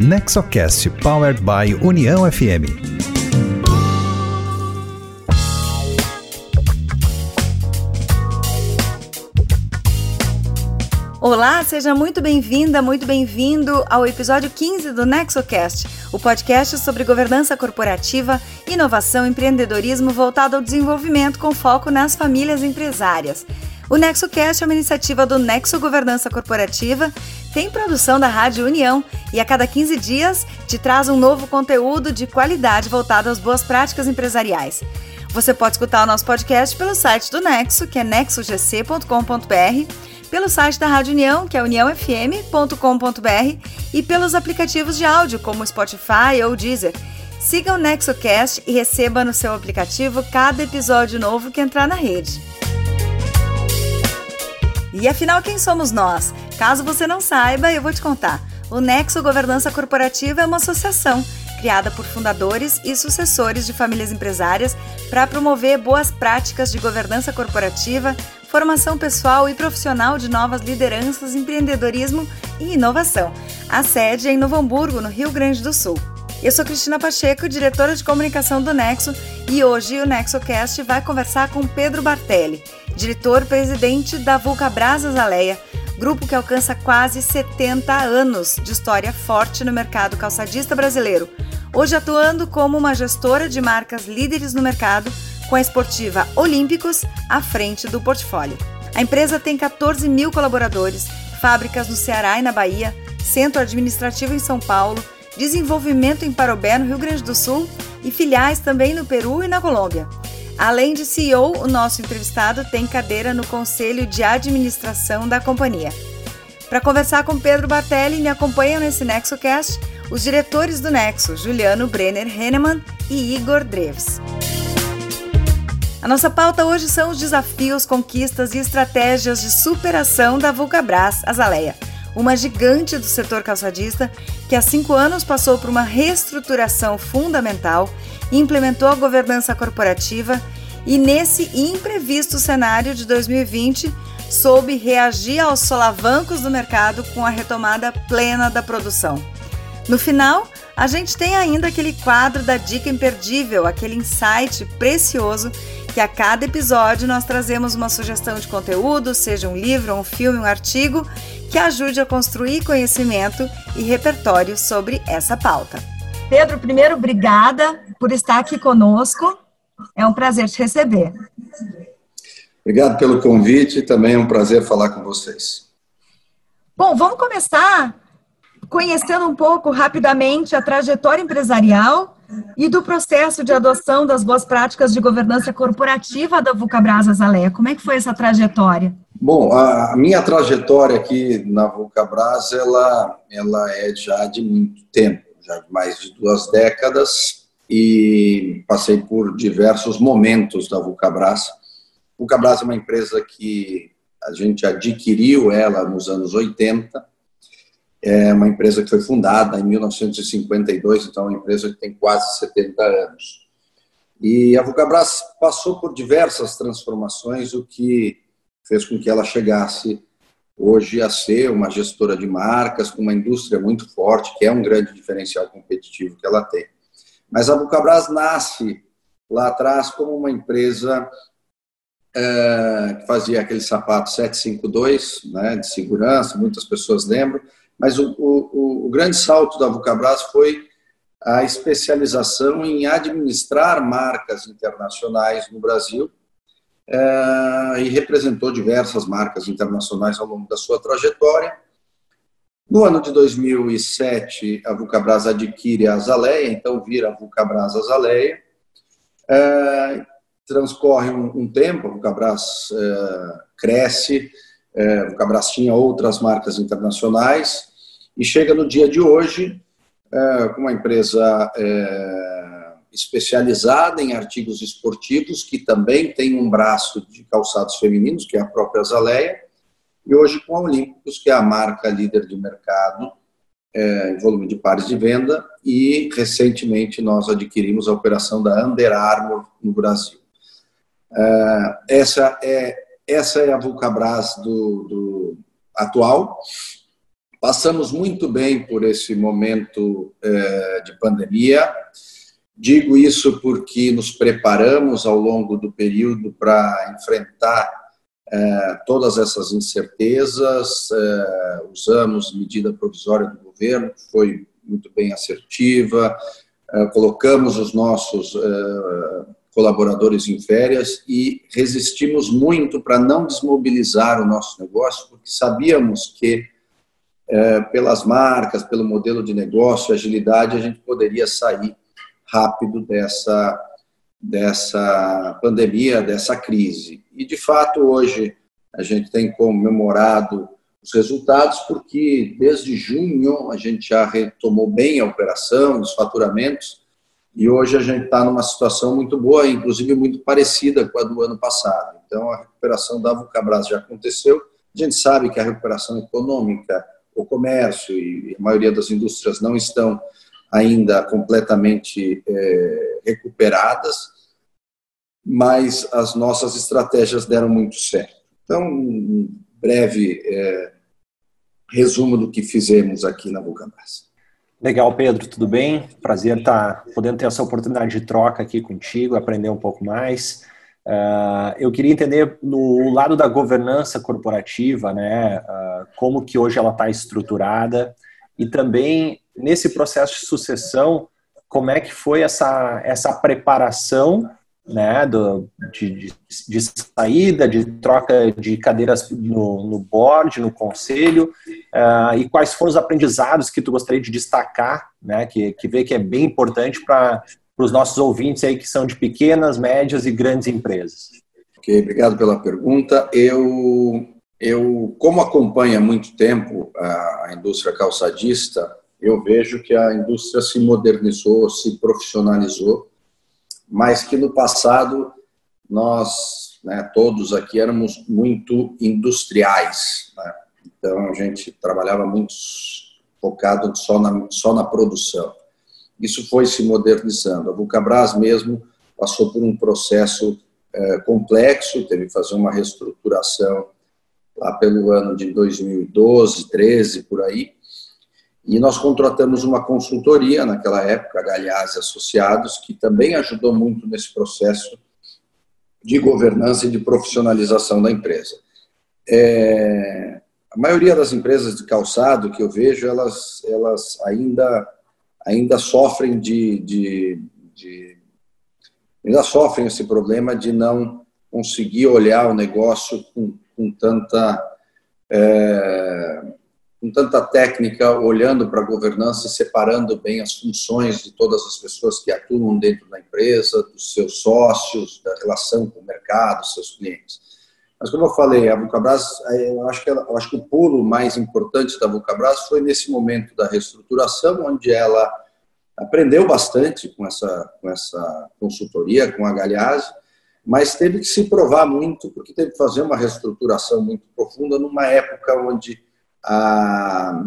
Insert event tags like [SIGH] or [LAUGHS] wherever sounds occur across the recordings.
Nexocast Powered by União FM. Olá, seja muito bem-vinda, muito bem-vindo ao episódio 15 do NexoCast, o podcast sobre governança corporativa, inovação e empreendedorismo voltado ao desenvolvimento com foco nas famílias empresárias. O NexoCast é uma iniciativa do Nexo Governança Corporativa, tem produção da Rádio União e a cada 15 dias te traz um novo conteúdo de qualidade voltado às boas práticas empresariais. Você pode escutar o nosso podcast pelo site do Nexo, que é nexogc.com.br, pelo site da Rádio União, que é uniãofm.com.br, e pelos aplicativos de áudio como Spotify ou Deezer. Siga o NexoCast e receba no seu aplicativo cada episódio novo que entrar na rede. E afinal, quem somos nós? Caso você não saiba, eu vou te contar. O Nexo Governança Corporativa é uma associação criada por fundadores e sucessores de famílias empresárias para promover boas práticas de governança corporativa, formação pessoal e profissional de novas lideranças, empreendedorismo e inovação. A sede é em Novo Hamburgo, no Rio Grande do Sul. Eu sou Cristina Pacheco, diretora de comunicação do Nexo, e hoje o NexoCast vai conversar com Pedro Bartelli, diretor-presidente da Vulcabras Azaleia, grupo que alcança quase 70 anos de história forte no mercado calçadista brasileiro, hoje atuando como uma gestora de marcas líderes no mercado, com a esportiva Olímpicos à frente do portfólio. A empresa tem 14 mil colaboradores, fábricas no Ceará e na Bahia, centro administrativo em São Paulo, desenvolvimento em Parobé, no Rio Grande do Sul, e filiais também no Peru e na Colômbia. Além de CEO, o nosso entrevistado tem cadeira no Conselho de Administração da companhia. Para conversar com Pedro Bartelli, me acompanham nesse NexoCast os diretores do Nexo, Juliano Brenner Henneman e Igor Dreves. A nossa pauta hoje são os desafios, conquistas e estratégias de superação da Vulcabras Azaleia uma gigante do setor calçadista que há cinco anos passou por uma reestruturação fundamental, implementou a governança corporativa e, nesse imprevisto cenário de 2020, soube reagir aos solavancos do mercado com a retomada plena da produção. No final, a gente tem ainda aquele quadro da dica imperdível, aquele insight precioso que a cada episódio nós trazemos uma sugestão de conteúdo, seja um livro, um filme, um artigo, que ajude a construir conhecimento e repertório sobre essa pauta. Pedro, primeiro, obrigada por estar aqui conosco. É um prazer te receber. Obrigado pelo convite, também é um prazer falar com vocês. Bom, vamos começar conhecendo um pouco rapidamente a trajetória empresarial e do processo de adoção das boas práticas de governança corporativa da Vulcabras Azaleia. Como é que foi essa trajetória? Bom, a minha trajetória aqui na Vulcabras, ela, ela é já de muito tempo, já de mais de duas décadas, e passei por diversos momentos da Vulcabras. Vulcabras é uma empresa que a gente adquiriu ela nos anos 80, é uma empresa que foi fundada em 1952, então é uma empresa que tem quase 70 anos. E a Vulcabras passou por diversas transformações, o que fez com que ela chegasse hoje a ser uma gestora de marcas, com uma indústria muito forte, que é um grande diferencial competitivo que ela tem. Mas a Vulcabras nasce lá atrás como uma empresa é, que fazia aquele sapato 752, né, de segurança, muitas pessoas lembram, mas o, o, o grande salto da Vulcabras foi a especialização em administrar marcas internacionais no Brasil é, e representou diversas marcas internacionais ao longo da sua trajetória. No ano de 2007, a Vulcabras adquire a Azaleia, então vira a Vulcabras Azaleia. É, transcorre um, tempo, a Vulcabras é, cresce, a Vulcabras tinha outras marcas internacionais, e chega no dia de hoje é, uma empresa é, especializada em artigos esportivos, que também tem um braço de calçados femininos, que é a própria Zaleia, e hoje com a Olímpicos, que é a marca líder de mercado é, em volume de pares de venda, e recentemente nós adquirimos a operação da Under Armour no Brasil. É, essa, é, essa é a Vulcabras do, do atual, Passamos muito bem por esse momento é, de pandemia. Digo isso porque nos preparamos ao longo do período para enfrentar é, todas essas incertezas, é, usamos medida provisória do governo, que foi muito bem assertiva, colocamos os nossos colaboradores em férias e resistimos muito para não desmobilizar o nosso negócio, porque sabíamos que é, pelas marcas, pelo modelo de negócio, agilidade, a gente poderia sair rápido dessa dessa pandemia, dessa crise. E, de fato, hoje a gente tem comemorado os resultados, porque desde junho a gente já retomou bem a operação, os faturamentos, e hoje a gente está numa situação muito boa, inclusive muito parecida com a do ano passado. Então, a recuperação da Vulcabras já aconteceu. A gente sabe que a recuperação econômica, o comércio e a maioria das indústrias não estão ainda completamente é, recuperadas, mas as nossas estratégias deram muito certo. Então, um breve é, resumo do que fizemos aqui na Vulcabras. Legal, Pedro, tudo bem? Prazer estar podendo ter essa oportunidade de troca aqui contigo, aprender um pouco mais. Uh, eu queria entender no lado da governança corporativa, né, uh, como que hoje ela está estruturada e também nesse processo de sucessão, como é que foi essa, essa preparação né, do, de, de, de, saída, de troca de cadeiras no, no board, no conselho, uh, e quais foram os aprendizados que tu gostaria de destacar, né, que, que vê que é bem importante para os nossos ouvintes aí que são de pequenas, médias e grandes empresas. Ok, obrigado pela pergunta. Eu, eu como acompanho há muito tempo a indústria calçadista, eu vejo que a indústria se modernizou, se profissionalizou, mas que no passado nós, né, todos aqui, éramos muito industriais. Né? Então a gente trabalhava muito focado só na, só na produção. Isso foi se modernizando. A Vulcabras mesmo passou por um processo é, complexo, teve que fazer uma reestruturação lá pelo ano de 2012, 13, por aí, e nós contratamos uma consultoria naquela época, Galhaz Associados, que também ajudou muito nesse processo de governança e de profissionalização da empresa. É, a maioria das empresas de calçado que eu vejo, elas, elas ainda, ainda sofrem de, de, de ainda sofrem esse problema de não conseguir olhar o negócio com, com tanta é, com tanta técnica, olhando para a governança e separando bem as funções de todas as pessoas que atuam dentro da empresa, dos seus sócios, da relação com o mercado, seus clientes. Mas como eu falei, a Vulcabras, eu acho que ela, eu acho que o pulo mais importante da Vulcabras foi nesse momento da reestruturação, onde ela aprendeu bastante com essa com essa consultoria, com a Galhaz, mas teve que se provar muito, porque teve que fazer uma reestruturação muito profunda numa época onde a,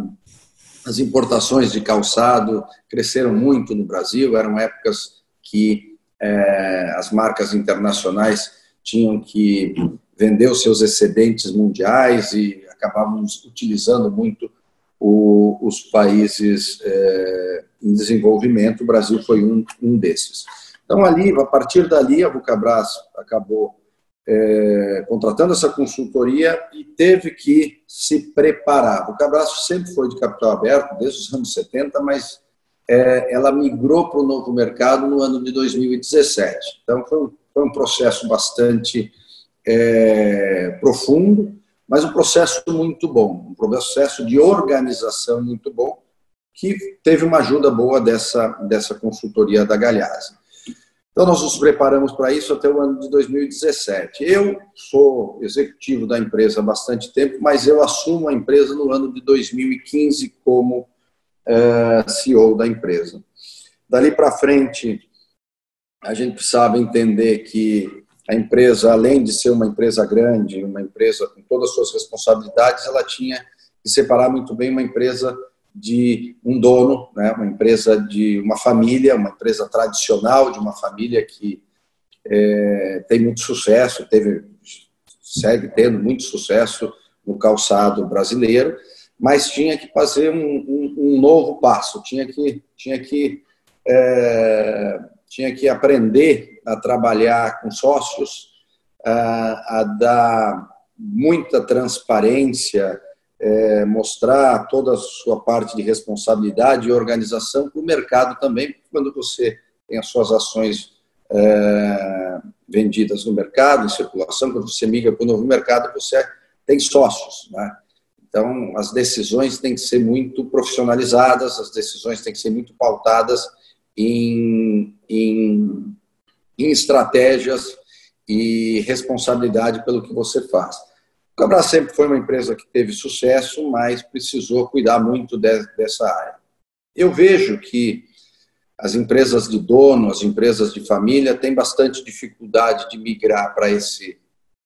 as importações de calçado cresceram muito no Brasil, eram épocas que é, as marcas internacionais tinham que vender os seus excedentes mundiais e acabavam utilizando muito o, os países é, em desenvolvimento. O Brasil foi um, um desses. Então, ali, a partir dali, a Vulcabras acabou é, contratando essa consultoria e teve que se preparar. O Cabraço sempre foi de capital aberto, desde os anos 70, mas é, ela migrou para o novo mercado no ano de 2017. Então, foi, foi um processo bastante é, profundo, mas um processo muito bom, um processo de organização muito bom, que teve uma ajuda boa dessa, dessa consultoria da Galhazzi. Então, nós nos preparamos para isso até o ano de 2017. Eu sou executivo da empresa há bastante tempo, mas eu assumo a empresa no ano de 2015 como é, CEO da empresa. Dali para frente, a gente precisava entender que a empresa, além de ser uma empresa grande, uma empresa com todas as suas responsabilidades, ela tinha que separar muito bem uma empresa de um dono, né, uma empresa de uma família, uma empresa tradicional de uma família que é, tem muito sucesso, teve, segue tendo muito sucesso no calçado brasileiro, mas tinha que fazer um, um, um novo passo, tinha que, tinha que, é, tinha que aprender a trabalhar com sócios, a, dar muita transparência, é, mostrar toda a sua parte de responsabilidade e organização para o mercado também, quando você tem as suas ações é, vendidas no mercado, em circulação, quando você migra para o novo mercado, você tem sócios, né? Então, as decisões têm que ser muito profissionalizadas, as decisões têm que ser muito pautadas em, em, em estratégias e responsabilidade pelo que você faz. O Cabral sempre foi uma empresa que teve sucesso, mas precisou cuidar muito de, dessa área. Eu vejo que as empresas de dono, as empresas de família têm bastante dificuldade de migrar para esse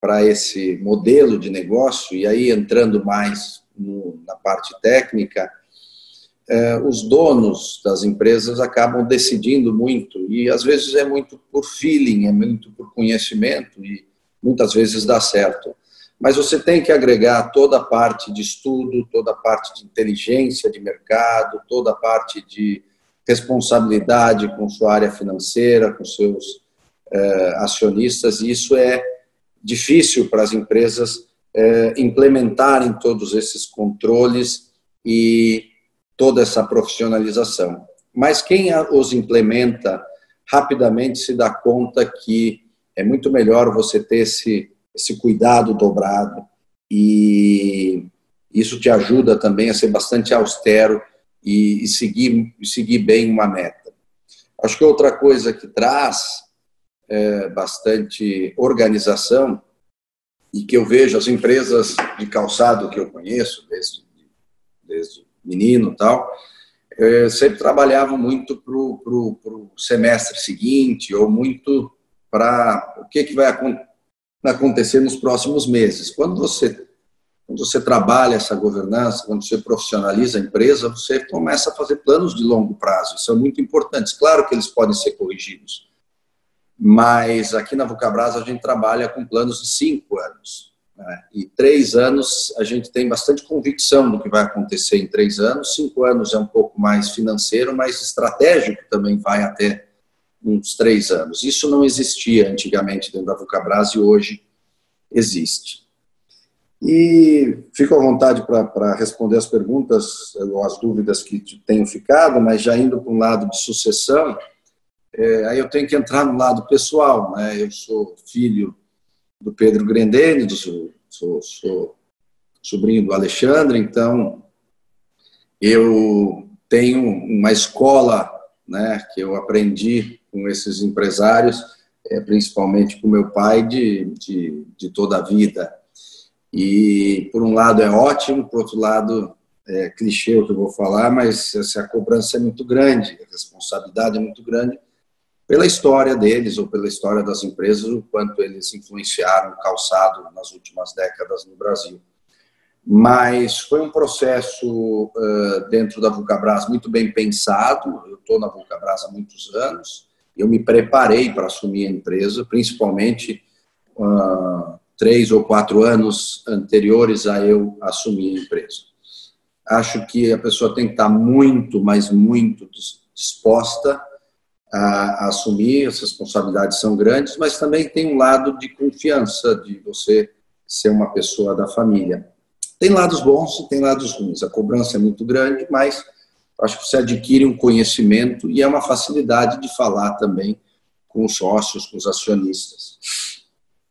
para esse modelo de negócio, e aí entrando mais no, na parte técnica, eh, os donos das empresas acabam decidindo muito, e às vezes é muito por feeling, é muito por conhecimento, e muitas vezes dá certo. Mas você tem que agregar toda a parte de estudo, toda a parte de inteligência de mercado, toda a parte de responsabilidade com sua área financeira, com seus eh, acionistas, e isso é difícil para as empresas é, implementarem todos esses controles e toda essa profissionalização. Mas quem os implementa rapidamente se dá conta que é muito melhor você ter esse, esse cuidado dobrado e isso te ajuda também a ser bastante austero e, e seguir, seguir bem uma meta. Acho que outra coisa que traz é, bastante organização e que eu vejo as empresas de calçado que eu conheço desde, desde menino tal é, sempre trabalhavam muito para o semestre seguinte ou muito para o que, que vai acontecer nos próximos meses. Quando você quando você trabalha essa governança, quando você profissionaliza a empresa, você começa a fazer planos de longo prazo. São muito importantes. Claro que eles podem ser corrigidos, mas aqui na Vulcabras a gente trabalha com planos de cinco anos. Né? E três anos a gente tem bastante convicção do que vai acontecer em três anos. Cinco anos é um pouco mais financeiro, mas estratégico também vai até uns três anos. Isso não existia antigamente dentro da Vulcabras e hoje existe. E fico à vontade para responder as perguntas ou as dúvidas que tenham ficado, mas já indo para um lado de sucessão, é, aí eu tenho que entrar no lado pessoal. Né? Eu sou filho do Pedro Grendene, do, sou, sou sobrinho do Alexandre, então eu tenho uma escola né, que eu aprendi com esses empresários, é, principalmente com meu pai, de, de, de toda a vida. E, por um lado, é ótimo, por outro lado, é clichê o que eu vou falar, mas essa a cobrança é muito grande, a responsabilidade é muito grande, pela história deles ou pela história das empresas, o quanto eles influenciaram o calçado nas últimas décadas no Brasil. Mas foi um processo uh, dentro da Vulcabras muito bem pensado. Eu estou na Vulcabras há muitos anos. Eu me preparei para assumir a empresa, principalmente uh, três ou quatro anos anteriores a eu assumir a empresa. Acho que a pessoa tem que estar muito, mas muito disposta a, a assumir, as responsabilidades são grandes, mas também tem um lado de confiança, de você ser uma pessoa da família. Tem lados bons e tem lados ruins. A cobrança é muito grande, mas acho que você adquire um conhecimento e é uma facilidade de falar também com os sócios, com os acionistas.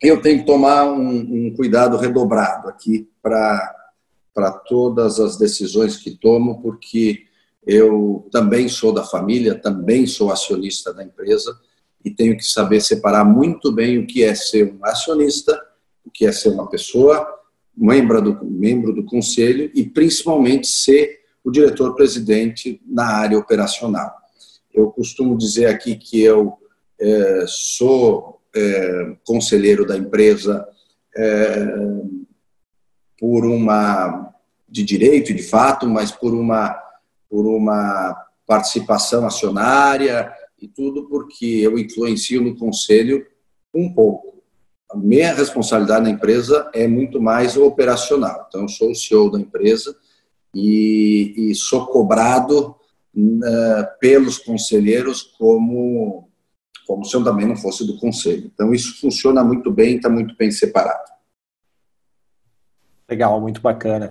Eu tenho que tomar um, um cuidado redobrado aqui para todas as decisões que tomo, porque eu também sou da família, também sou acionista da empresa e tenho que saber separar muito bem o que é ser um acionista, o que é ser uma pessoa, membro do, membro do conselho e principalmente ser o diretor-presidente na área operacional. Eu costumo dizer aqui que eu é, sou é, conselheiro da empresa é, por uma de direito de fato, mas por uma por uma participação acionária e tudo porque eu influencio no conselho um pouco. A minha responsabilidade na empresa é muito mais operacional. Então, eu sou o CEO da empresa e, e sou cobrado uh, pelos conselheiros como como se eu também não fosse do conselho. Então isso funciona muito bem, está muito bem separado. Legal, muito bacana.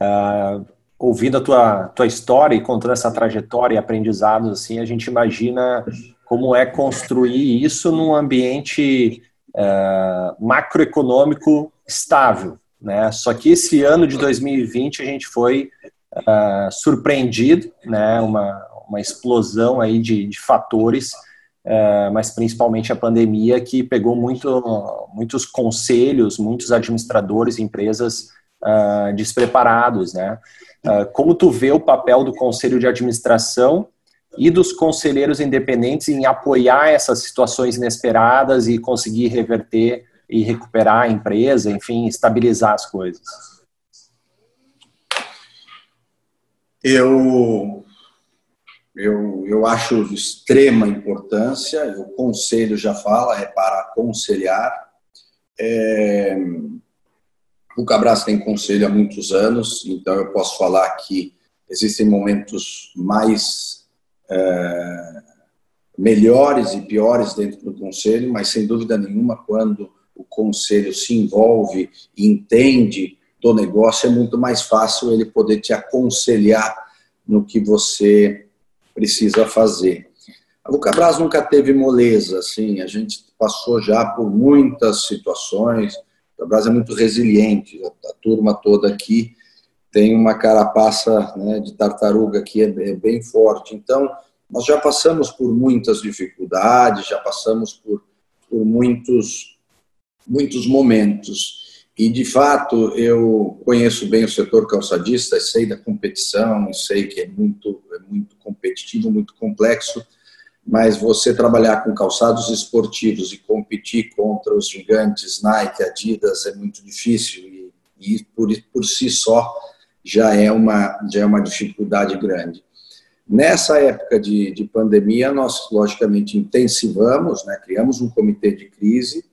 Uh, ouvindo a tua, tua história e contando essa trajetória e aprendizados, assim, a gente imagina como é construir isso num ambiente uh, macroeconômico estável, né? Só que esse ano de 2020 a gente foi uh, surpreendido, né? Uma, uma explosão aí de, de fatores, uh, mas principalmente a pandemia que pegou muito, muitos conselhos, muitos administradores, empresas uh, despreparados, né? Como tu vê o papel do conselho de administração e dos conselheiros independentes em apoiar essas situações inesperadas e conseguir reverter e recuperar a empresa, enfim, estabilizar as coisas? Eu, eu, eu acho de extrema importância, o conselho já fala, é para aconselhar. É, o Cabras tem conselho há muitos anos, então eu posso falar que existem momentos mais é, melhores e piores dentro do conselho, mas sem dúvida nenhuma, quando o conselho se envolve e entende do negócio, é muito mais fácil ele poder te aconselhar no que você precisa fazer. A Lucabras nunca teve moleza, assim, a gente passou já por muitas situações, a é muito resiliente, a, turma toda aqui tem uma carapaça né, de tartaruga que é, é bem forte, então nós já passamos por muitas dificuldades, já passamos por, por muitos muitos momentos. E, de fato, eu conheço bem o setor calçadista, sei da competição, sei que é muito, é muito competitivo, muito complexo, mas você trabalhar com calçados esportivos e competir contra os gigantes Nike, Adidas é muito difícil e, e por, por si só já é uma, já é uma dificuldade grande. Nessa época de, de pandemia, nós, logicamente, intensivamos, né, criamos um comitê de crise,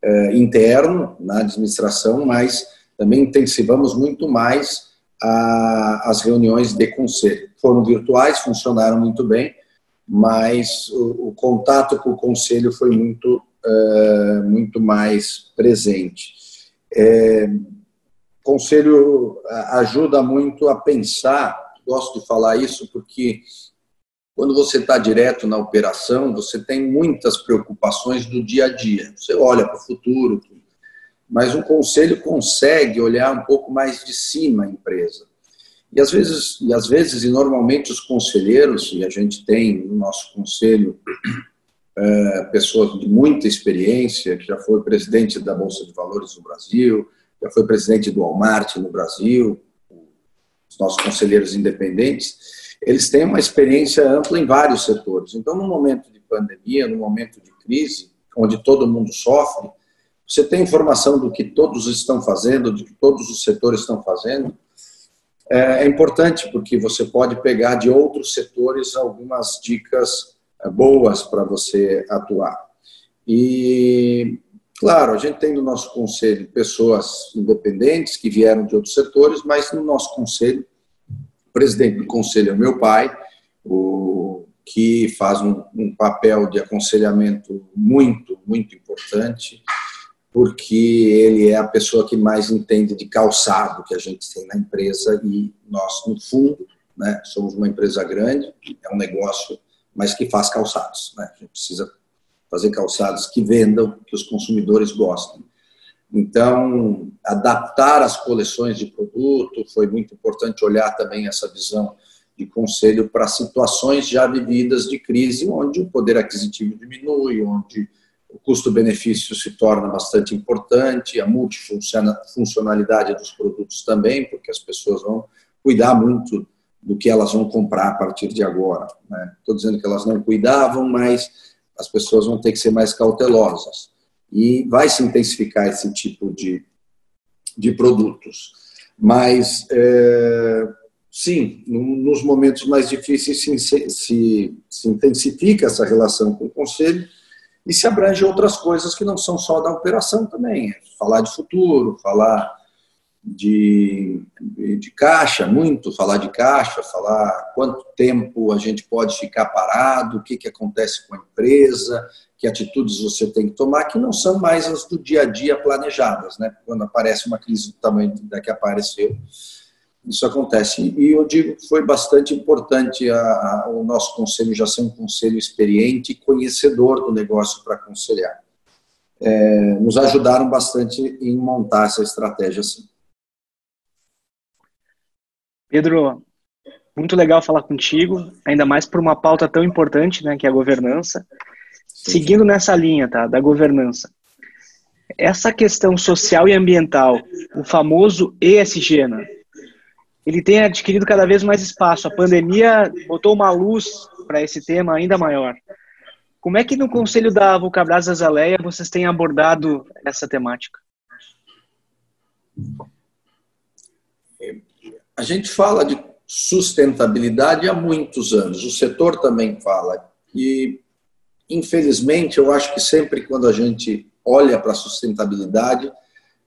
eh, interno na administração, mas também intensivamos muito mais a, as reuniões de conselho. Foram virtuais, funcionaram muito bem, mas o, o contato com o conselho foi muito, eh, muito mais presente. É, conselho ajuda muito a pensar, gosto de falar isso porque quando você está direto na operação, você tem muitas preocupações do dia a dia. Você olha para o futuro, mas um conselho consegue olhar um pouco mais de cima a empresa. E às vezes, e às vezes, e normalmente os conselheiros, e a gente tem no nosso conselho é, pessoas de muita experiência, que já foi presidente da Bolsa de Valores no Brasil, já foi presidente do Walmart no Brasil, os nossos conselheiros independentes, eles têm uma experiência ampla em vários setores. Então, no momento de pandemia, no momento de crise, onde todo mundo sofre, você tem informação do que todos estão fazendo, do que todos os setores estão fazendo. É, é importante porque você pode pegar de outros setores algumas dicas é, boas para você atuar. E, claro, a gente tem no nosso conselho pessoas independentes que vieram de outros setores, mas no nosso conselho presidente do conselho é o meu pai, o, que faz um, um papel de aconselhamento muito, muito importante, porque ele é a pessoa que mais entende de calçado que a gente tem na empresa e nós, no fundo, né, somos uma empresa grande, é um negócio, mas que faz calçados. Né? A gente precisa fazer calçados que vendam, que os consumidores gostem. Então, adaptar as coleções de produto, foi muito importante olhar também essa visão de conselho para situações já vividas de crise, onde o poder aquisitivo diminui, onde o custo-benefício se torna bastante importante, a multifuncionalidade dos produtos também, porque as pessoas vão cuidar muito do que elas vão comprar a partir de agora. Estou né? dizendo que elas não cuidavam, mas as pessoas vão ter que ser mais cautelosas e vai se intensificar esse tipo de, de produtos. Mas, é, sim, nos momentos mais difíceis se, se, se intensifica essa relação com o Conselho e se abrange outras coisas que não são só da operação também. É falar de futuro, falar de, de caixa, muito falar de caixa, falar quanto tempo a gente pode ficar parado, o que, que acontece com a empresa, que atitudes você tem que tomar, que não são mais as do dia a dia planejadas, né? Quando aparece uma crise do tamanho da que apareceu, isso acontece. E eu digo que foi bastante importante a, a, o nosso conselho já ser um conselho experiente e conhecedor do negócio para aconselhar. É, nos ajudaram bastante em montar essa estratégia assim. Pedro, muito legal falar contigo, ainda mais por uma pauta tão importante, né, que é a governança. Sim. Seguindo nessa linha, tá, da governança. Essa questão social e ambiental, o famoso ESG, né, ele tem adquirido cada vez mais espaço. A pandemia botou uma luz para esse tema ainda maior. Como é que no conselho da Vulcabras Azaleia vocês têm abordado essa temática? A gente fala de sustentabilidade há muitos anos, o setor também fala. E, infelizmente, eu acho que sempre quando a gente olha para a sustentabilidade,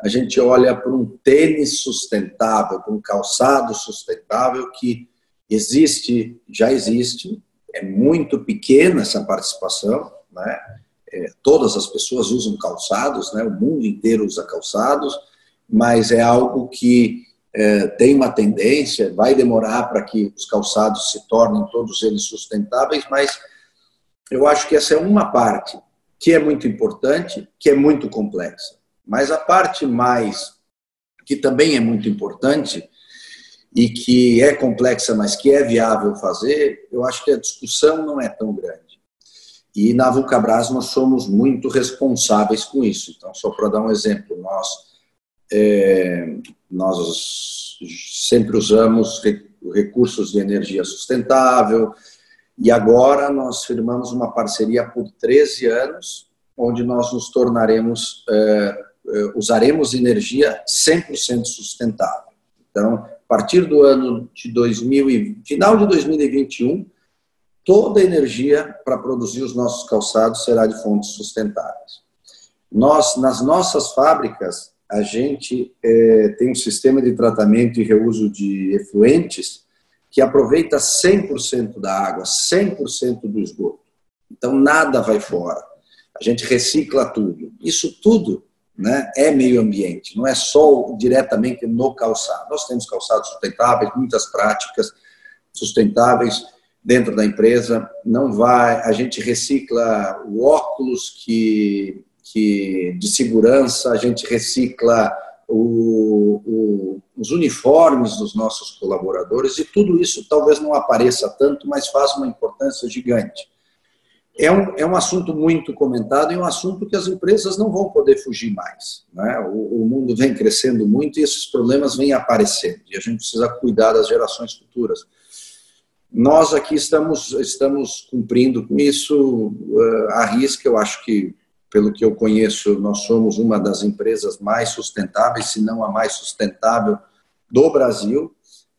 a gente olha para um tênis sustentável, para um calçado sustentável que existe, já existe, é muito pequena essa participação, né? É, todas as pessoas usam calçados, né? O mundo inteiro usa calçados, mas é algo que é, tem uma tendência, vai demorar para que os calçados se tornem todos eles sustentáveis, mas eu acho que essa é uma parte que é muito importante, que é muito complexa. Mas a parte mais, que também é muito importante e que é complexa, mas que é viável fazer, eu acho que a discussão não é tão grande. E na Vulcabras nós somos muito responsáveis com isso. Então, só para dar um exemplo, nós é, nós sempre usamos recursos de energia sustentável e agora nós firmamos uma parceria por 13 anos, onde nós nos tornaremos, é, usaremos energia 100% sustentável. Então, a partir do ano de 2000 final de 2021, toda a energia para produzir os nossos calçados será de fontes sustentáveis. Nós, nas nossas fábricas, a gente é, tem um sistema de tratamento e reuso de efluentes que aproveita 100% da água, 100% do esgoto. Então, nada vai fora. A gente recicla tudo. Isso tudo né, é meio ambiente, não é só diretamente no calçado. Nós temos calçados sustentáveis, muitas práticas sustentáveis dentro da empresa. Não vai, a gente recicla o óculos que que de segurança, a gente recicla o, o, os uniformes dos nossos colaboradores e tudo isso talvez não apareça tanto, mas faz uma importância gigante. É um, é um assunto muito comentado e um assunto que as empresas não vão poder fugir mais. Né? O, o mundo vem crescendo muito e esses problemas vêm aparecendo e a gente precisa cuidar das gerações futuras. Nós aqui estamos, estamos cumprindo com isso uh, à risca, eu acho que pelo que eu conheço, nós somos uma das empresas mais sustentáveis, se não a mais sustentável do Brasil.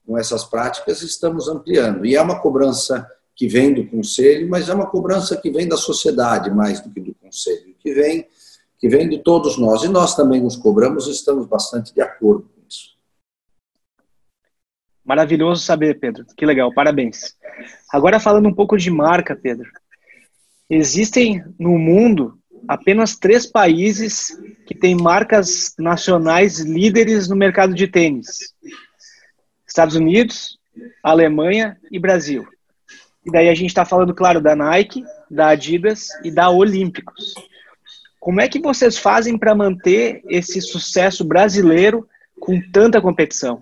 Com essas práticas, estamos ampliando. E é uma cobrança que vem do Conselho, mas é uma cobrança que vem da sociedade mais do que do Conselho, que vem, que vem de todos nós. E nós também nos cobramos e estamos bastante de acordo com isso. Maravilhoso saber, Pedro. Que legal, parabéns. Agora falando um pouco de marca, Pedro. Existem no mundo apenas três países que têm marcas nacionais líderes no mercado de tênis: Estados Unidos, Alemanha e Brasil. E daí a gente está falando, claro, da Nike, da Adidas e da Olímpicos. Como é que vocês fazem para manter esse sucesso brasileiro com tanta competição?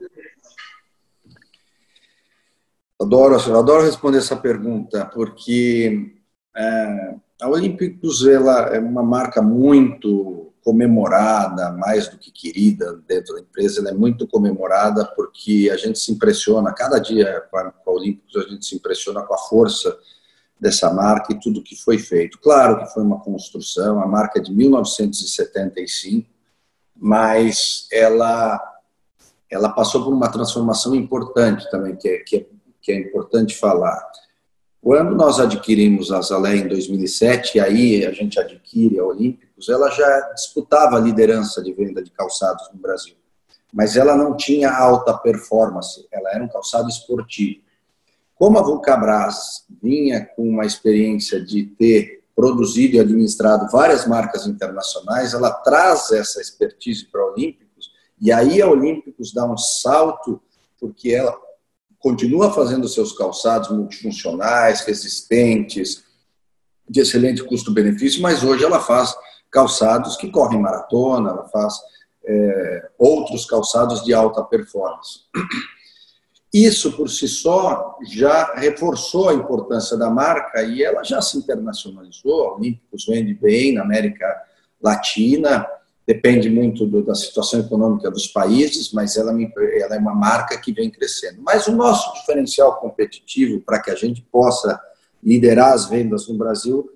Adoro, adoro responder essa pergunta, porque é, a Olímpicos ela é uma marca muito comemorada, mais do que querida dentro da empresa, ela é muito comemorada porque a gente se impressiona, cada dia com a Olímpicos a gente se impressiona com a força dessa marca e tudo que foi feito. Claro que foi uma construção, a marca é de 1975, mas ela, ela passou por uma transformação importante também, que é, que é, que é importante falar quando nós adquirimos a Zalé em 2007, e aí a gente adquire a Ela já disputava a liderança de venda de calçados no Brasil. mas ela não tinha alta performance, ela era um calçado esportivo. Como a Vulcabras vinha com uma experiência de ter produzido e administrado várias marcas internacionais, ela traz essa expertise para a Olímpicos, e aí a Olímpicos dá um salto, porque ela continua fazendo seus calçados multifuncionais, resistentes, de excelente custo-benefício, mas hoje ela faz calçados que correm maratona, ela faz é, outros calçados de alta performance. Isso por si só já reforçou a importância da marca e ela já se internacionalizou. A Olímpicos vende bem na América Latina, depende muito do, da situação econômica dos países, mas ela, ela, é uma marca que vem crescendo. Mas o nosso diferencial competitivo para que a gente possa liderar as vendas no Brasil,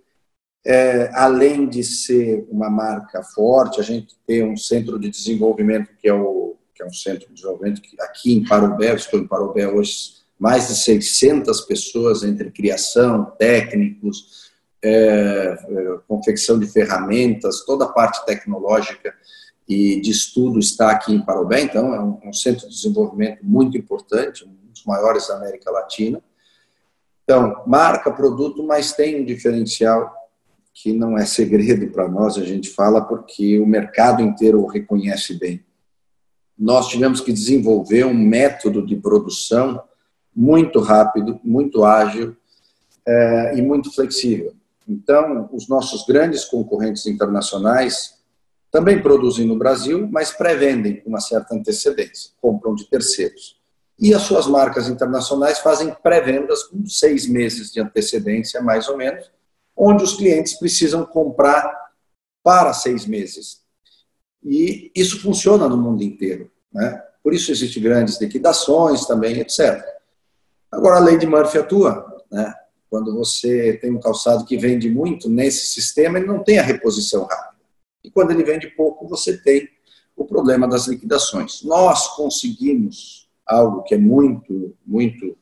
é, além de ser uma marca forte, a gente tem um centro de desenvolvimento que é o que é um centro de desenvolvimento que aqui em Parobé, estou em Parobé hoje, mais de 600 pessoas entre criação, técnicos, é, é, confecção de ferramentas, toda a parte tecnológica e de estudo está aqui em Parobé, então é um, um centro de desenvolvimento muito importante, um dos maiores da América Latina. Então, marca, produto, mas tem um diferencial que não é segredo para nós, a gente fala porque o mercado inteiro o reconhece bem nós tivemos que desenvolver um método de produção muito rápido, muito ágil é, e muito flexível. Então, os nossos grandes concorrentes internacionais também produzem no Brasil, mas pré-vendem com uma certa antecedência, compram de terceiros. E as suas marcas internacionais fazem pré-vendas com seis meses de antecedência, mais ou menos, onde os clientes precisam comprar para seis meses. E isso funciona no mundo inteiro. Né? Por isso existem grandes liquidações também, etc. Agora, a lei de Murphy atua. Né? Quando você tem um calçado que vende muito, nesse sistema ele não tem a reposição rápida. E quando ele vende pouco, você tem o problema das liquidações. Nós conseguimos algo que é muito, muito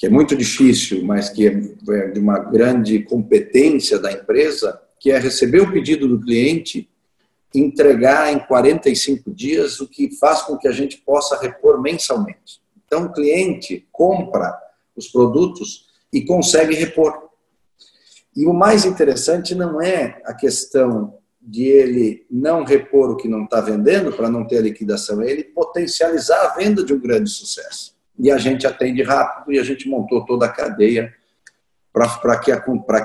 que é muito difícil, mas que é de uma grande competência da empresa, que é receber o pedido do cliente entregar em 45 dias, o que faz com que a gente possa repor mensalmente. Então, o cliente compra os produtos e consegue repor. E o mais interessante não é a questão de ele não repor o que não está vendendo para não ter a liquidação, é ele potencializar a venda de um grande sucesso. E a gente atende rápido e a gente montou toda a cadeia para que,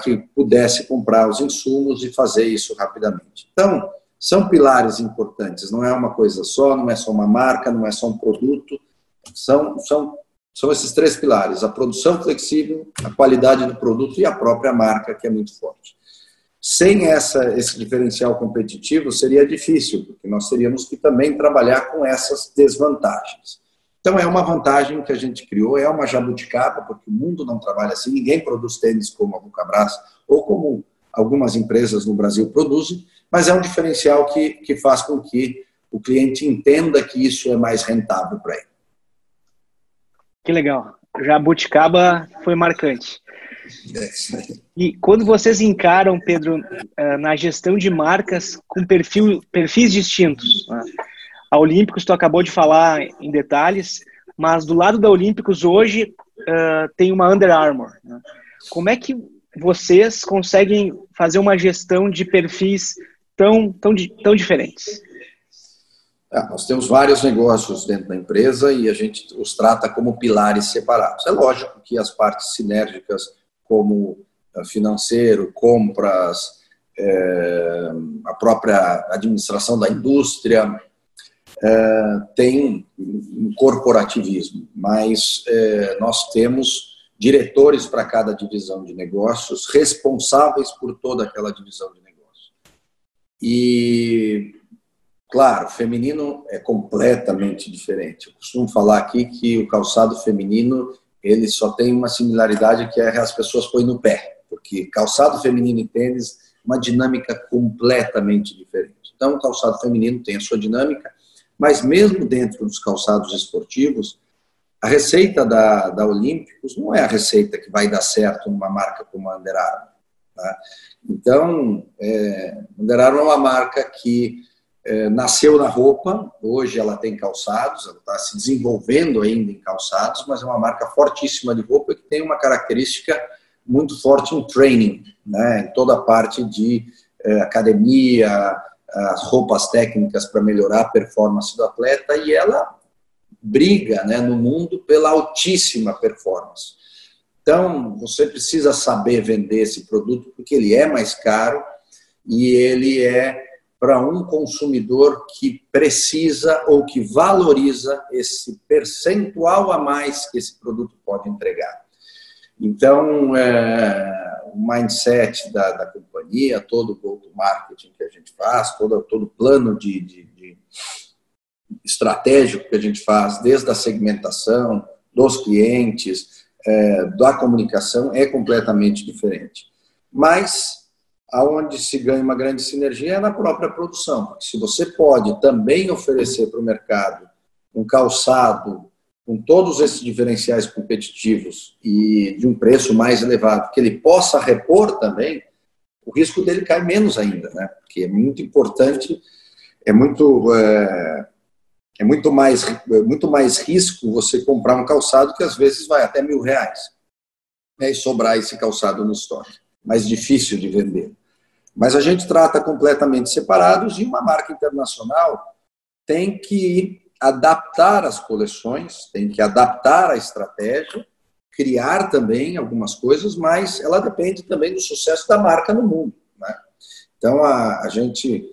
que pudesse comprar os insumos e fazer isso rapidamente. Então, são pilares importantes, não é uma coisa só, não é só uma marca, não é só um produto, são, são, são esses três pilares: a produção flexível, a qualidade do produto e a própria marca, que é muito forte. Sem essa, esse diferencial competitivo, seria difícil, porque nós teríamos que também trabalhar com essas desvantagens. Então, é uma vantagem que a gente criou, é uma jabuticaba, porque o mundo não trabalha assim, ninguém produz tênis como a Vulcabras ou como algumas empresas no Brasil produzem, mas é um diferencial que, que faz com que o cliente entenda que isso é mais rentável para ele. Que legal. Jabuticaba foi marcante. É e quando vocês encaram, Pedro, eh, na gestão de marcas com perfil, perfis distintos, né? A Olímpicos, tu acabou de falar em detalhes, mas do lado da Olímpicos hoje uh, tem uma Under Armour. Né? Como é que vocês conseguem fazer uma gestão de perfis tão, tão, tão diferentes? É, nós temos vários negócios dentro da empresa e a gente os trata como pilares separados. É lógico que as partes sinérgicas, como eh, financeiro, compras, é, a própria administração da indústria, é, tem um corporativismo, mas é, nós temos diretores para cada divisão de negócios, responsáveis por toda aquela divisão de negócios. E, claro, feminino é completamente diferente. Eu costumo falar aqui que o calçado feminino ele só tem uma similaridade que é as pessoas põem no pé, porque calçado feminino e tênis uma dinâmica completamente diferente. Então, o calçado feminino tem a sua dinâmica, mas mesmo dentro dos calçados esportivos, a receita da, da Olímpicos não é a receita que vai dar certo numa marca como a Under Armour. Tá? Então, é, Under Armour é uma marca que é, nasceu na roupa, hoje ela tem calçados, ela está se desenvolvendo ainda em calçados, mas é uma marca fortíssima de roupa que tem uma característica muito forte em training, né, em toda a parte de é, academia, as roupas técnicas para melhorar a performance do atleta, e ela briga né, no mundo pela altíssima performance. Então, você precisa saber vender esse produto porque ele é mais caro e ele é para um consumidor que precisa ou que valoriza esse percentual a mais que esse produto pode entregar. Então, é, o mindset da, da companhia, todo o go-to-marketing que a gente faz, todo, todo o plano de, de, de estratégico que a gente faz, desde a segmentação dos clientes, é, da comunicação, é completamente diferente. Mas aonde se ganha uma grande sinergia é na própria produção, porque se você pode também oferecer para o mercado um calçado com todos esses diferenciais competitivos e de um preço mais elevado, que ele possa repor também, o risco dele cai menos ainda, né? Porque é muito importante, é muito é, é muito mais, muito mais risco você comprar um calçado que às vezes vai até mil reais né, e sobrar esse calçado no estoque. Mais difícil de vender. Mas a gente trata completamente separados e uma marca internacional tem que adaptar as coleções, tem que adaptar a estratégia, criar também algumas coisas, mas ela depende também do sucesso da marca no mundo. Né? Então a, a, gente,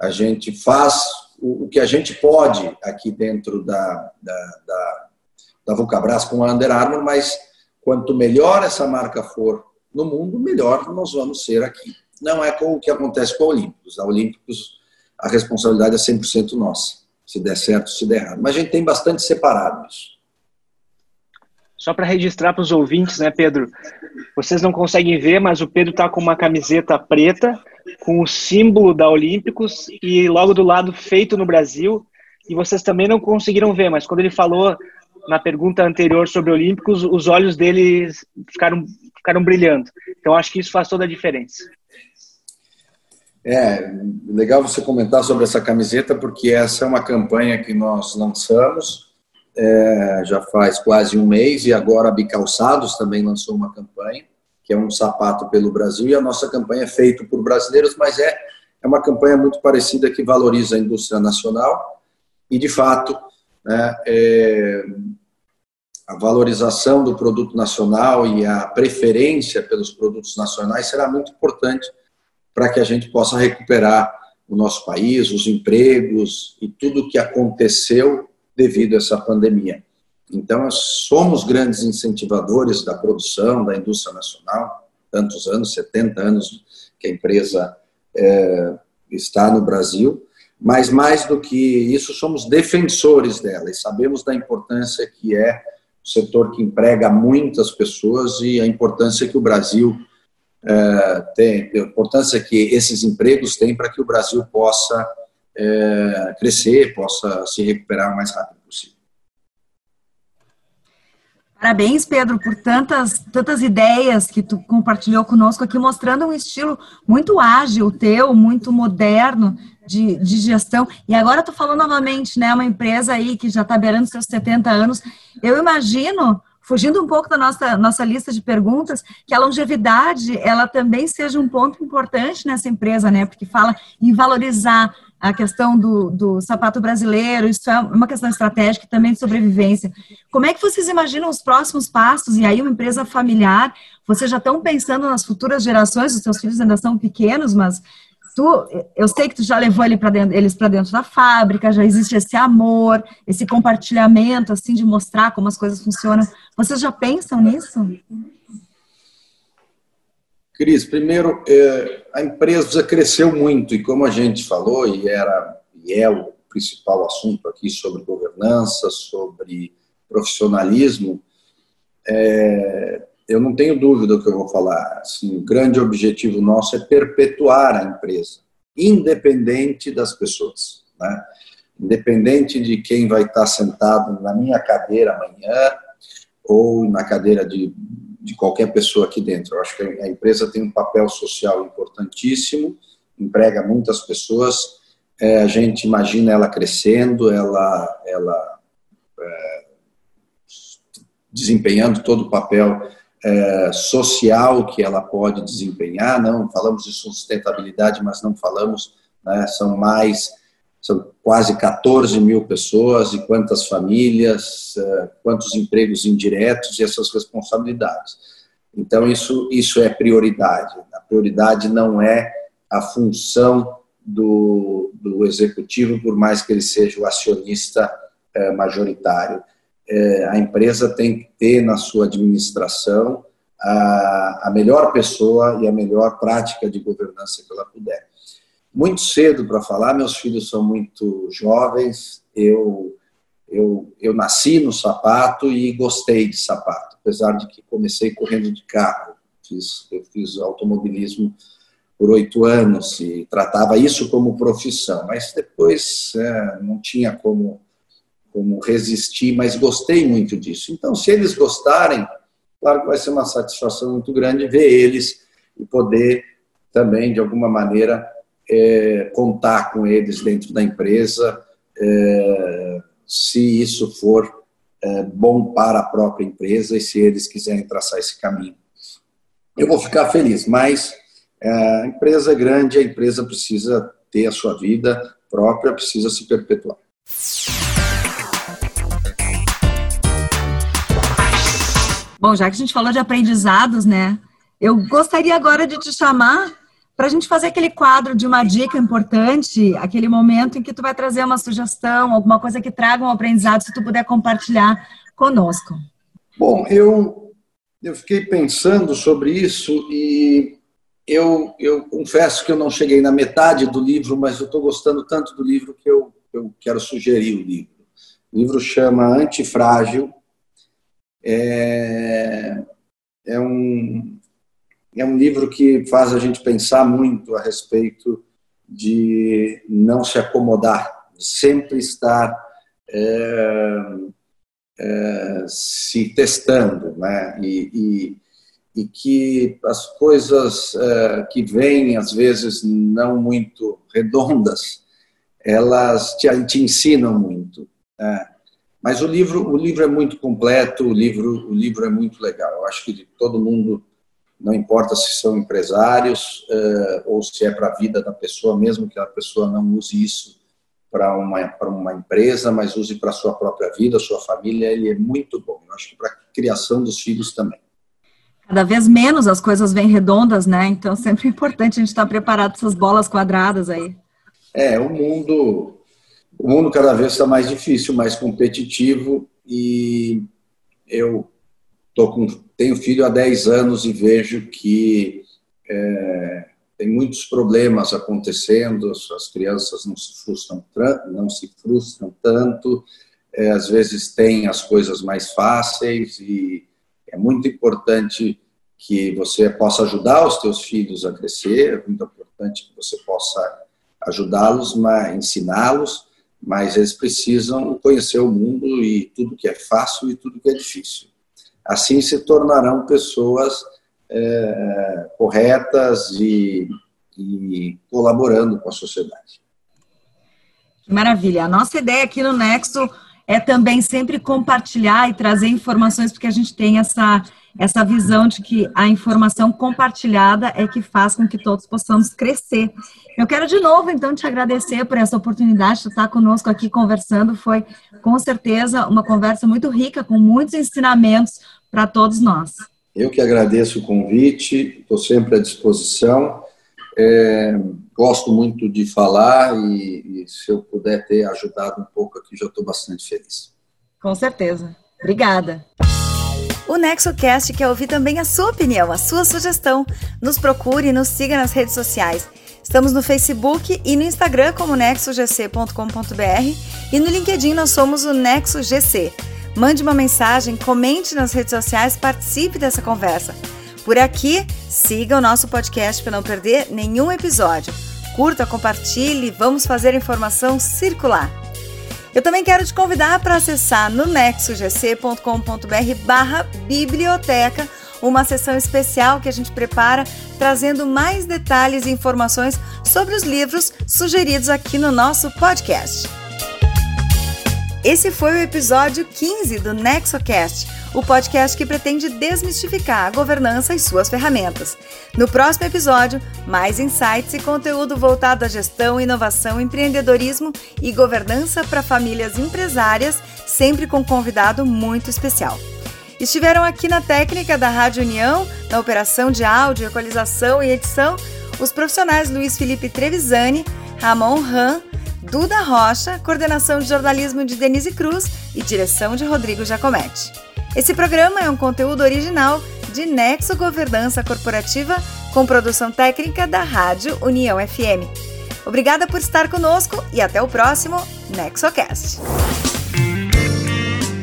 a gente faz o, o que a gente pode aqui dentro da, da, da, da Vulcabras com a Under Armour, mas quanto melhor essa marca for no mundo, melhor nós vamos ser aqui. Não é com o que acontece com a Olímpicos. A Olímpicos, a responsabilidade é 100% nossa. Se der certo, se der errado. Mas a gente tem bastante separado isso. Só para registrar para os ouvintes, né, Pedro? Vocês não conseguem ver, mas o Pedro está com uma camiseta preta com o símbolo da Olímpicos e logo do lado feito no Brasil. E vocês também não conseguiram ver, mas quando ele falou na pergunta anterior sobre Olímpicos, os olhos dele ficaram, ficaram brilhando. Então acho que isso faz toda a diferença. É legal você comentar sobre essa camiseta, porque essa é uma campanha que nós lançamos é, já faz quase um mês e agora a Bicalçados também lançou uma campanha que é um sapato pelo Brasil, e a nossa campanha é feita por brasileiros, mas é, é uma campanha muito parecida que valoriza a indústria nacional e, de fato, né, é, a valorização do produto nacional e a preferência pelos produtos nacionais será muito importante para que a gente possa recuperar o nosso país, os empregos e tudo o que aconteceu devido a essa pandemia. Então, nós somos grandes incentivadores da produção, da indústria nacional, tantos anos, 70 anos que a empresa é, está no Brasil, mas mais do que isso, somos defensores dela e sabemos da importância que é o setor que emprega muitas pessoas e a importância que o Brasil é, tem, a importância que esses empregos têm para que o Brasil possa é, crescer, possa se recuperar o mais rápido possível. Parabéns, Pedro, por tantas, tantas ideias que tu compartilhou conosco aqui, mostrando um estilo muito ágil teu, muito moderno de, de gestão. E agora tu falou novamente, né, uma empresa aí que já está beirando seus 70 anos. Eu imagino, fugindo um pouco da nossa, nossa lista de perguntas, que a longevidade, ela também seja um ponto importante nessa empresa, né, porque fala em valorizar a questão do, do sapato brasileiro, isso é uma questão estratégica também de sobrevivência. Como é que vocês imaginam os próximos passos? E aí, uma empresa familiar, vocês já estão pensando nas futuras gerações, os seus filhos ainda são pequenos, mas tu, eu sei que tu já levou ele dentro, eles para dentro da fábrica, já existe esse amor, esse compartilhamento, assim, de mostrar como as coisas funcionam. Vocês já pensam nisso? Cris, primeiro, é, a empresa cresceu muito e como a gente falou, e, era, e é o principal assunto aqui sobre governança, sobre profissionalismo, é, eu não tenho dúvida do que eu vou falar. Assim, o grande objetivo nosso é perpetuar a empresa, independente das pessoas. Né? Independente de quem vai estar sentado na minha cadeira amanhã ou na cadeira de de qualquer pessoa aqui dentro. Eu acho que a empresa tem um papel social importantíssimo, emprega muitas pessoas é, a gente imagina ela crescendo, ela, ela é, desempenhando todo o papel é, social que ela pode desempenhar. Não falamos de sustentabilidade, mas não falamos, né, são mais, são quase 14 mil pessoas e quantas famílias, é, quantos empregos indiretos e essas responsabilidades. Então, isso, isso é prioridade. A prioridade não é a função do, do executivo, por mais que ele seja o acionista é, majoritário. É, a empresa tem que ter na sua administração a, a melhor pessoa e a melhor prática de governança que ela puder. Muito cedo para falar, meus filhos são muito jovens, eu, eu, eu nasci no sapato e gostei de sapato, apesar de que comecei correndo de carro, fiz, eu fiz automobilismo por oito anos e tratava isso como profissão, mas depois é, não tinha como, como resistir, mas gostei muito disso. Então, se eles gostarem, claro que vai ser uma satisfação muito grande ver eles e poder também, de alguma maneira, é, contar com eles dentro da empresa, é, se isso for é, bom para a própria empresa e se eles quiserem traçar esse caminho. Eu vou ficar feliz, mas é, a empresa é grande, a empresa precisa ter a sua vida própria, precisa se perpetuar. Bom, já que a gente falou de aprendizados, né? Eu gostaria agora de te chamar para a gente fazer aquele quadro de uma dica importante, aquele momento em que tu vai trazer uma sugestão, alguma coisa que traga um aprendizado, se tu puder compartilhar conosco. Bom, eu, eu fiquei pensando sobre isso e eu, eu confesso que eu não cheguei na metade do livro, mas eu estou gostando tanto do livro que eu, eu quero sugerir o livro. O livro chama Antifrágil. É, é, um, é um livro que faz a gente pensar muito a respeito de não se acomodar, de sempre estar é, é, se testando, né? E, e, e que as coisas uh, que vêm, às vezes não muito redondas, elas te, te ensinam muito. Né? Mas o livro, o livro é muito completo, o livro, o livro é muito legal. Eu acho que todo mundo, não importa se são empresários uh, ou se é para a vida da pessoa, mesmo que a pessoa não use isso para uma, uma empresa, mas use para a sua própria vida, sua família, ele é muito bom. Eu acho que para a criação dos filhos também cada vez menos as coisas vêm redondas, né? Então [LAUGHS] sempre é importante a gente estar preparado para essas bolas quadradas aí. É, o mundo, o mundo cada vez está mais difícil, mais competitivo e eu com, tenho filho há 10 anos e vejo que é, tem muitos problemas acontecendo, as crianças não se frustram, não se frustram tanto, é, às vezes têm as coisas mais fáceis e é muito importante que você possa ajudar os teus filhos a crescer, é muito importante que você possa ajudá-los, ensiná-los, mas eles precisam conhecer o mundo e tudo que é fácil e tudo que é difícil. Assim se tornarão pessoas é, corretas e, e colaborando com a sociedade. Maravilha. A nossa ideia aqui no Nexo é também sempre compartilhar e trazer informações, porque a gente tem essa, essa visão de que a informação compartilhada é que faz com que todos possamos crescer. Eu quero de novo, então, te agradecer por essa oportunidade de estar conosco aqui conversando. Foi, com certeza, uma conversa muito rica, com muitos ensinamentos para todos nós. Eu que agradeço o convite, estou sempre à disposição. É, gosto muito de falar e, e, se eu puder ter ajudado um pouco aqui, já estou bastante feliz. Com certeza. Obrigada. O NexoCast quer ouvir também a sua opinião, a sua sugestão. Nos procure e nos siga nas redes sociais. Estamos no Facebook e no Instagram como nexogc.com.br e no LinkedIn nós somos o NexoGC. Mande uma mensagem, comente nas redes sociais, participe dessa conversa. Por aqui, siga o nosso podcast para não perder nenhum episódio. Curta, compartilhe, vamos fazer a informação circular. Eu também quero te convidar para acessar no nexogc.com.br barra biblioteca uma sessão especial que a gente prepara trazendo mais detalhes e informações sobre os livros sugeridos aqui no nosso podcast. Esse foi o episódio 15 do NexoCast, o podcast que pretende desmistificar a governança e suas ferramentas. No próximo episódio, mais insights e conteúdo voltado à gestão, inovação, empreendedorismo e governança para famílias empresárias, sempre com um convidado muito especial. Estiveram aqui na técnica da Rádio União, na operação de áudio, equalização e edição, os profissionais Luiz Felipe Trevisani, Ramon Ram, Duda Rocha, coordenação de jornalismo de Denise Cruz e direção de Rodrigo Giacometti. Esse programa é um conteúdo original de Nexo Governança Corporativa com produção técnica da Rádio União FM. Obrigada por estar conosco e até o próximo NexoCast.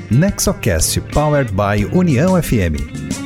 NexoCast Powered by União FM.